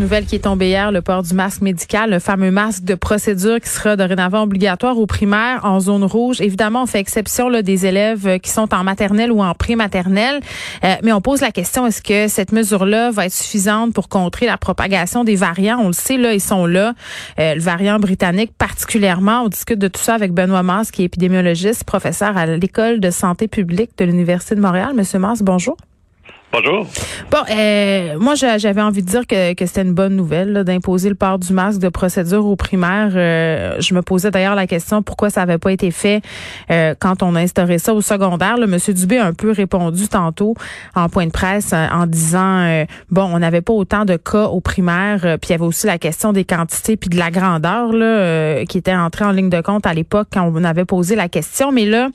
Nouvelle qui est tombée hier, le port du masque médical, le fameux masque de procédure qui sera dorénavant obligatoire aux primaires en zone rouge. Évidemment, on fait exception là, des élèves euh, qui sont en maternelle ou en pré-maternelle, euh, mais on pose la question est-ce que cette mesure-là va être suffisante pour contrer la propagation des variants? On le sait, là, ils sont là. Euh, le variant britannique, particulièrement. On discute de tout ça avec Benoît Mars, qui est épidémiologiste, professeur à l'école de santé publique de l'université de Montréal. Monsieur Mars, bonjour. Bonjour. Bon, euh, moi j'avais envie de dire que, que c'était une bonne nouvelle d'imposer le port du masque de procédure aux primaires. Euh, je me posais d'ailleurs la question pourquoi ça n'avait pas été fait euh, quand on a instauré ça au secondaire? Là, Monsieur Dubé a un peu répondu tantôt en point de presse en disant bon, on n'avait pas autant de cas aux primaires, puis il y avait aussi la question des quantités puis de la grandeur là, qui était entrée en ligne de compte à l'époque quand on avait posé la question. Mais là,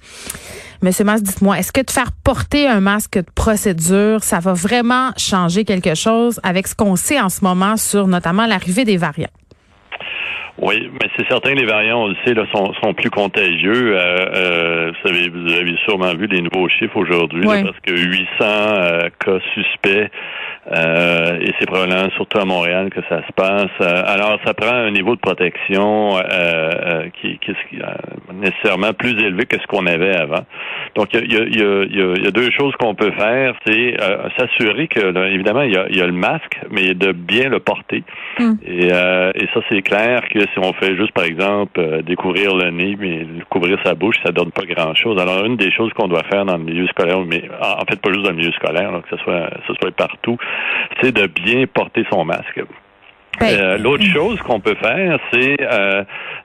Monsieur Mas, dites-moi, est-ce que de faire porter un masque de procédure, ça va vraiment changer quelque chose avec ce qu'on sait en ce moment sur notamment l'arrivée des variants? Oui, mais c'est certain que les variants, on le sait, là, sont, sont plus contagieux. Euh, euh, vous, savez, vous avez sûrement vu les nouveaux chiffres aujourd'hui, parce que 800 euh, cas suspects, et c'est probablement surtout à Montréal que ça se passe. Alors, ça prend un niveau de protection qui, qui, est nécessairement plus élevé que ce qu'on avait avant. Donc, il y a, y, a, y, y a, deux choses qu'on peut faire, c'est s'assurer que, là, évidemment, il y a, y a, le masque, mais de bien le porter. Hum. Et, et ça, c'est clair que si on fait juste, par exemple, euh, découvrir le nez, mais couvrir sa bouche, ça donne pas grand-chose. Alors, une des choses qu'on doit faire dans le milieu scolaire, mais en fait pas juste dans le milieu scolaire, que ce soit, ce soit partout, c'est de bien porter son masque. Ben, euh, l'autre chose qu'on peut faire, c'est euh,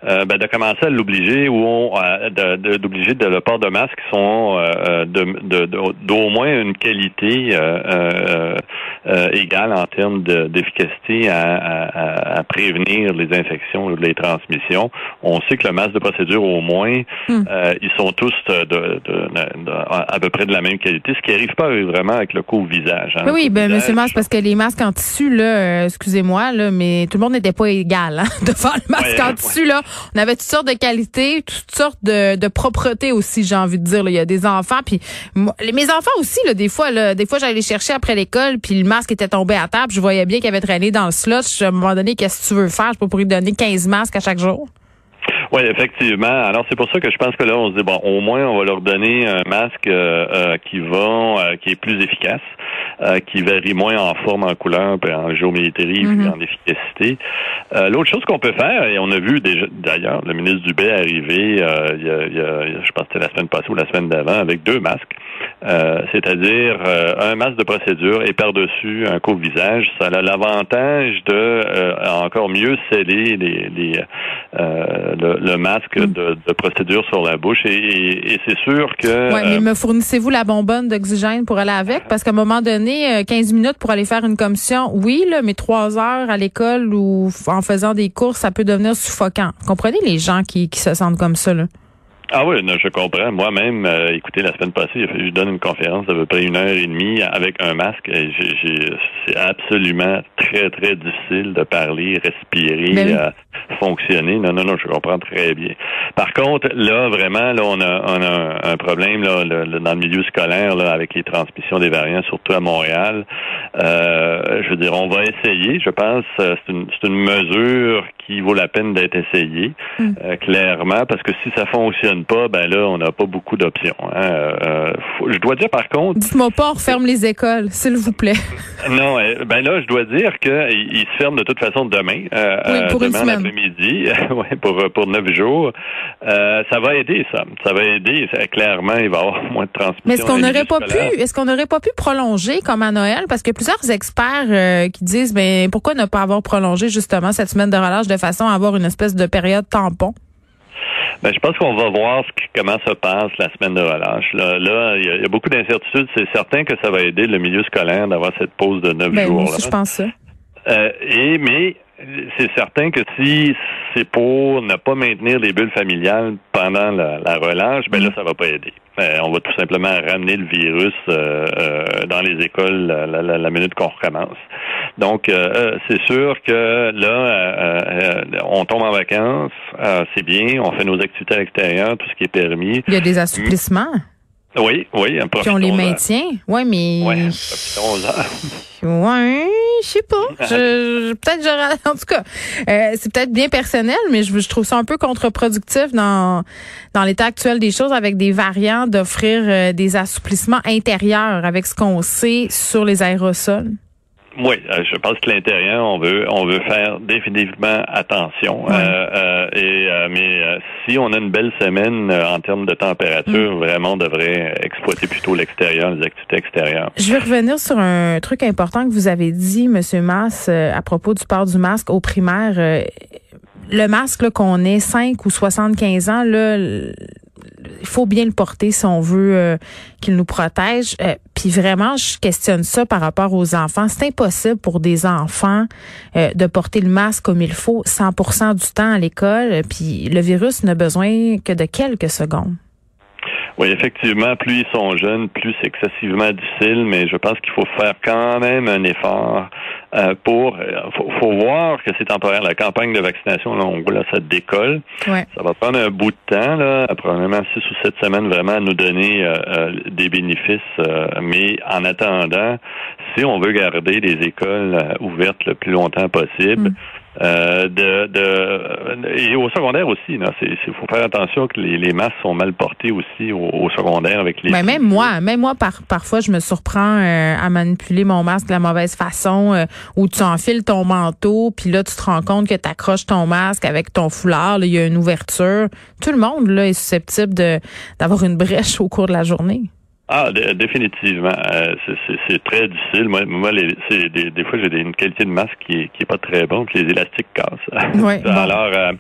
euh, ben, de commencer à l'obliger ou d'obliger de, le port de masques qui sont de, d'au moins une qualité égale en termes d'efficacité à, prévenir les infections ou les transmissions. On sait que le masque de procédure, au moins, hmm. ils sont tous de, à peu près de la même qualité, ce qui n'arrive pas vraiment avec le coup au visage. Hein. oui, ben, monsieur Masque, parce que les masques en tissu, là, excusez-moi, là, mais tout le monde n'était pas égal hein, devant le masque en tissu. Là. On avait toutes sortes de qualités, toutes sortes de, de propreté aussi, j'ai envie de dire. Là. Il y a des enfants, puis mes enfants aussi, là, des fois, là, des fois j'allais chercher après l'école, puis le masque était tombé à table, je voyais bien qu'il avait traîné dans le slot. À un moment donné, qu'est-ce que tu veux faire? Je peux pour lui donner 15 masques à chaque jour. Oui, effectivement. Alors c'est pour ça que je pense que là, on se dit bon, au moins on va leur donner un masque euh, euh, qui va, euh, qui est plus efficace, qui varie moins en forme, en couleur, en géométrie, mm en efficacité. L'autre chose qu'on peut faire, et on a vu déjà d'ailleurs le ministre Dubé arriver, il y a, il y a, je pense que c'était la semaine passée ou la semaine d'avant, avec deux masques. C'est-à-dire un masque de procédure et par-dessus un couvre-visage. Ça a l'avantage de encore mieux sceller les, les le, le masque mm. de, de, procédure sur la bouche et, et, c'est sûr que... Oui, mais euh, me fournissez-vous la bonbonne d'oxygène pour aller avec? Parce qu'à un moment donné, 15 euh, minutes pour aller faire une commission, oui, là, mais trois heures à l'école ou en faisant des courses, ça peut devenir suffocant. Comprenez les gens qui, qui se sentent comme ça, là? Ah oui, je comprends. Moi-même, euh, écoutez, la semaine passée, je donne une conférence d'à peu près une heure et demie avec un masque. c'est absolument très, très difficile de parler, respirer, ben euh, fonctionner. Non, non, non, je comprends très bien. Par contre, là, vraiment, là, on a, on a un problème là, dans le milieu scolaire là, avec les transmissions des variants, surtout à Montréal. Euh, je veux dire, on va essayer, je pense. C'est une, une mesure qui vaut la peine d'être essayée, mm. clairement, parce que si ça fonctionne pas, ben là, on n'a pas beaucoup d'options. Hein. Euh, je dois dire par contre. Dites-moi pas, on referme les écoles, s'il vous plaît. non, euh, ben là, je dois dire qu'ils se ferment de toute façon demain, euh, pour demain l'après-midi, ouais, pour pour neuf jours. ça va aider, ça. Ça va aider. clairement, il va y avoir moins de transmission. Mais est-ce qu'on n'aurait pas pu, est-ce qu'on n'aurait pas pu prolonger comme à Noël, parce que plusieurs experts qui disent, ben pourquoi ne pas avoir prolongé justement cette semaine de relâche de façon à avoir une espèce de période tampon? Ben, je pense qu'on va voir comment se passe la semaine de relâche. Là, là il y, a beaucoup d'incertitudes. C'est certain que ça va aider le milieu scolaire d'avoir cette pause de neuf ben, jours. Moi je pense ça. Euh, et mais c'est certain que si c'est pour ne pas maintenir les bulles familiales pendant la, relâche, ben là, mm. ça va pas aider. Ben, on va tout simplement ramener le virus dans les écoles la, minute qu'on recommence. Donc, c'est sûr que là, on tombe en vacances, c'est bien, on fait nos activités à l'extérieur, tout ce qui est permis. Il y a des assouplissements. Oui, oui. Puis on les maintient. Oui, mais. Oui, Ouais, je sais pas. Je, peut-être. En tout cas, euh, c'est peut-être bien personnel, mais je, je, trouve ça un peu contre-productif dans dans l'état actuel des choses avec des variants d'offrir euh, des assouplissements intérieurs avec ce qu'on sait sur les aérosols. Oui, euh, je pense que l'intérieur, on veut, on veut faire définitivement attention. Euh, euh, et mais si on a une belle semaine en termes de température, mm. vraiment, on devrait exploiter plutôt l'extérieur, les activités extérieures. Je vais revenir sur un truc important que vous avez dit, Monsieur Mass, à propos du port du masque au primaire. le masque qu'on ait 5 ou 75 ans, là, il faut bien le porter si on veut euh, qu'il nous protège. Euh, puis vraiment, je questionne ça par rapport aux enfants. C'est impossible pour des enfants euh, de porter le masque comme il faut 100% du temps à l'école. Puis le virus n'a besoin que de quelques secondes. Oui, effectivement, plus ils sont jeunes, plus c'est excessivement difficile, mais je pense qu'il faut faire quand même un effort euh, pour. Euh, faut, voir que c'est temporaire. La campagne de vaccination, là, on là, ça décolle. Ça va prendre un bout de temps, là, probablement six ou sept semaines, vraiment à nous donner euh, des bénéfices. mais en attendant, si on veut garder les écoles ouvertes le plus longtemps possible, mm. Euh, de, de, et au secondaire aussi, il faut faire attention que les, les, masques sont mal portés aussi au, secondaire avec les. Mais même moi, même moi, par, parfois, je me surprends euh, à manipuler mon masque de la mauvaise façon, euh, où tu enfiles ton manteau, puis là, tu te rends compte que tu accroches ton masque avec ton foulard, il y a une ouverture. Tout le monde là est susceptible de d'avoir une brèche au cours de la journée. Ah, définitivement. Euh, c'est très difficile. Moi, moi les, des, des, fois, j'ai une qualité de masque qui qui est pas très bon, puis les élastiques cassent. Alors, euh,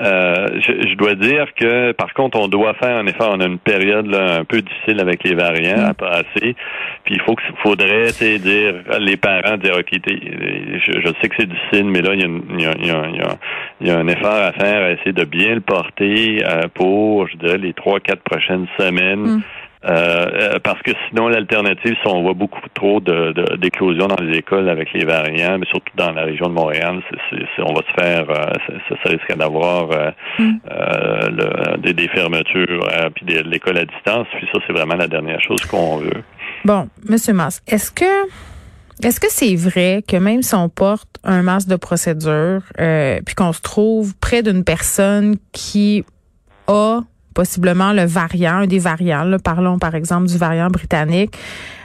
euh, je, dois dire que, par contre, on doit faire un effort. On a une période là, un peu difficile avec les variants à passer. Puis il faut que, faudrait dire les parents dire ok, je, je, sais que c'est difficile, mais là, il y, a il, y a, il, y a, il y a un effort à faire, à essayer de bien le porter pour, je dirais, les trois, quatre prochaines semaines. Mm. Euh, euh, parce que sinon, l'alternative, si on voit beaucoup trop d'éclosions dans les écoles avec les variants, mais surtout dans la région de Montréal, on va se faire, euh, ça, risque d'avoir mm. des, fermetures, puis de l'école à distance. Puis ça, c'est vraiment la dernière chose qu'on veut. Bon, Monsieur Mas, est-ce que est-ce que c'est vrai que même si on porte un masque de procédure, puis qu'on se trouve près d'une personne qui a possiblement le variant, un des variants. parlons par exemple du variant britannique.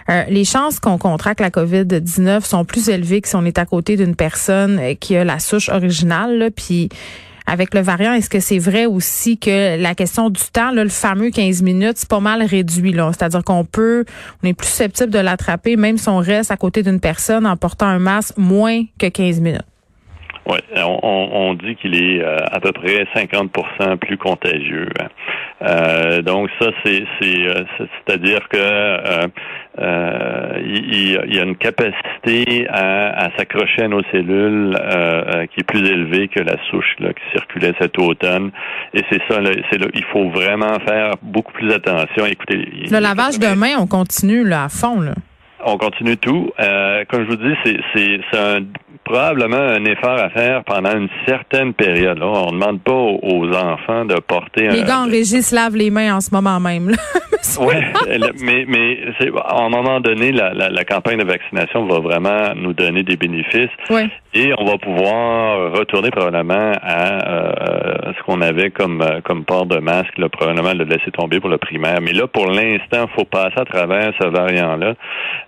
Euh, les chances qu'on contracte la COVID-19 sont plus élevées que si on est à côté d'une personne euh, qui a la souche originale. Puis avec le variant, est-ce que c'est vrai aussi que la question du temps, le fameux 15 minutes, c'est pas mal réduit. C'est-à-dire qu'on peut, on est plus susceptible de l'attraper, même si on reste à côté d'une personne en portant un masque moins que 15 minutes. Oui, on, on, dit qu'il est euh, à peu près 50% plus contagieux. Hein. Euh, donc ça, c'est euh, c'est-à-dire que euh, il, y a une capacité à, à s'accrocher à nos cellules qui est plus élevée que la souche là, qui circulait cet automne. Et c'est ça, c'est il faut vraiment faire beaucoup plus attention. Écoutez, le lavage de main, on continue là à fond là. On continue tout. comme je vous dis, c'est un probablement un effort à faire pendant une certaine période. Là. On ne demande pas aux enfants de porter les un... gars en régie se lavent les mains en ce moment même. oui, mais, mais à un moment donné, la, la, campagne de vaccination va vraiment nous donner des bénéfices. Oui. Et on va pouvoir retourner probablement à euh, ce qu'on avait comme, euh, comme port de masque, là, probablement le laisser tomber pour le primaire. Mais là, pour l'instant, il faut passer à travers ce variant-là.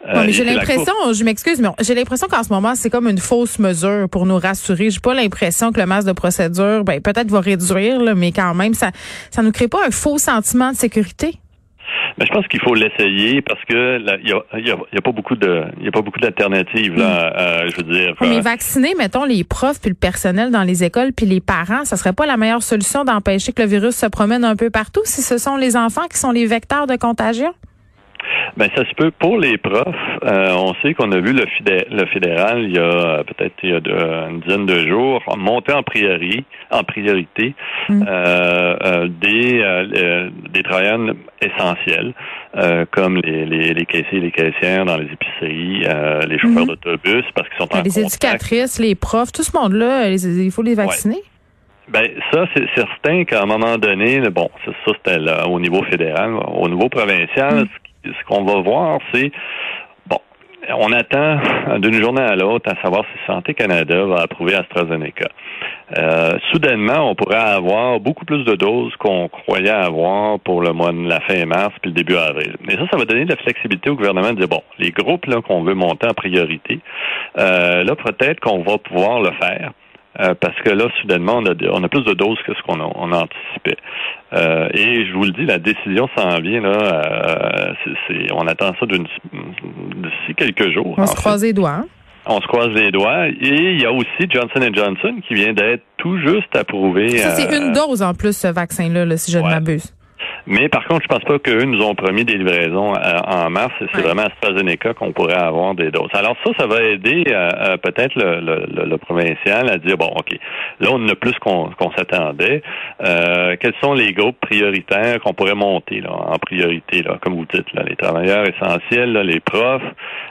Euh, j'ai l'impression, je m'excuse, mais j'ai l'impression qu'en ce moment, c'est comme une fausse mesure pour nous rassurer. J'ai pas l'impression que le masque de procédure, ben, peut-être va réduire, là, mais quand même, ça, ça nous crée pas un faux sentiment de sécurité. Mais je pense qu'il faut l'essayer parce que il y a, y, a, pas beaucoup de y a pas beaucoup d'alternatives là. Mm. Euh, je veux dire. mais vacciner, mettons les profs puis le personnel dans les écoles puis les parents, ça serait pas la meilleure solution d'empêcher que le virus se promène un peu partout si ce sont les enfants qui sont les vecteurs de contagion? Ben ça se peut. Pour les profs, euh, on sait qu'on a vu le, le fédéral il y a peut-être il y a une dizaine de jours monter en priorité, en priorité mm. euh, euh, des des travailleurs essentiels comme les, les, les, caissiers et les caissières dans les épiceries, les chauffeurs mm-hmm. d'autobus parce qu'ils sont en Les éducatrices, les profs, tout ce monde-là, il faut les vacciner? Ben ça, c'est certain qu'à un moment donné, bon, ça, c'était au niveau fédéral, au niveau provincial, mm. ce qu'on va voir, c'est bon, on attend d'une journée à l'autre à savoir si Santé Canada va approuver AstraZeneca. Euh, soudainement, on pourrait avoir beaucoup plus de doses qu'on croyait avoir pour le mois de la fin mars puis le début avril. Et ça, ça va donner de la flexibilité au gouvernement de dire bon, les groupes qu'on veut monter en priorité, euh, là peut-être qu'on va pouvoir le faire. Euh, parce que là, soudainement, on a, on a plus de doses que ce qu'on a, on anticipait. Euh, et je vous le dis, la décision s'en vient là. Euh, on attend ça d'ici quelques jours. On se croise les doigts. Hein? On se croise les doigts. Et il y a aussi Johnson Johnson qui vient d'être tout juste approuvé. Ça, c'est une dose en plus, ce vaccin-là, si je ne m'abuse. Mais par contre, je pense pas qu'eux nous ont promis des livraisons euh, en mars. C'est vraiment AstraZeneca qu'on pourrait avoir des doses. Alors ça, ça va aider euh, euh, peut-être le, le, le, provincial à dire, bon, OK, là, on a plus qu'on s'attendait. quels sont les groupes prioritaires qu'on pourrait monter là, en priorité, là, comme vous dites, là, les travailleurs essentiels, les profs,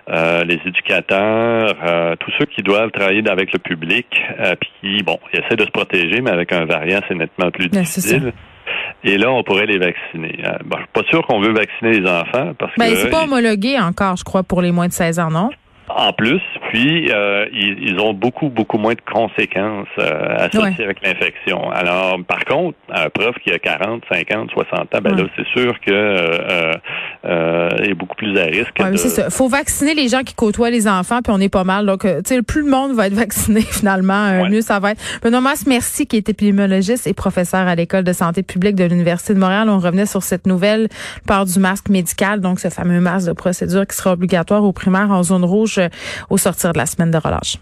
les éducateurs, tous ceux qui doivent travailler avec le public, puis qui, bon, ils essaient de se protéger, mais avec un variant, c'est nettement plus difficile. Et là, on pourrait les vacciner. Euh, bon, je suis pas sûr qu'on veut vacciner les enfants parce ben, que. c'est pas homologué encore, je crois, pour les moins de 16 ans, non? En plus, puis euh, ils, ont beaucoup, beaucoup moins de conséquences euh, associées avec l'infection. Alors, par contre, un prof qui a 40, 50, 60 ans, ben là, c'est sûr que euh, euh, est beaucoup plus à risque. Ouais, c'est ça. faut vacciner les gens qui côtoient les enfants, puis on est pas mal. Donc, tu sais, plus le monde va être vacciné, finalement, mieux ça va être. Benoît Mas, merci, qui est épidémiologiste et professeur à l'École de santé publique de l'Université de Montréal. On revenait sur cette nouvelle part du masque médical, donc ce fameux masque de procédure qui sera obligatoire aux primaires en zone rouge au sortir de la semaine de relâche.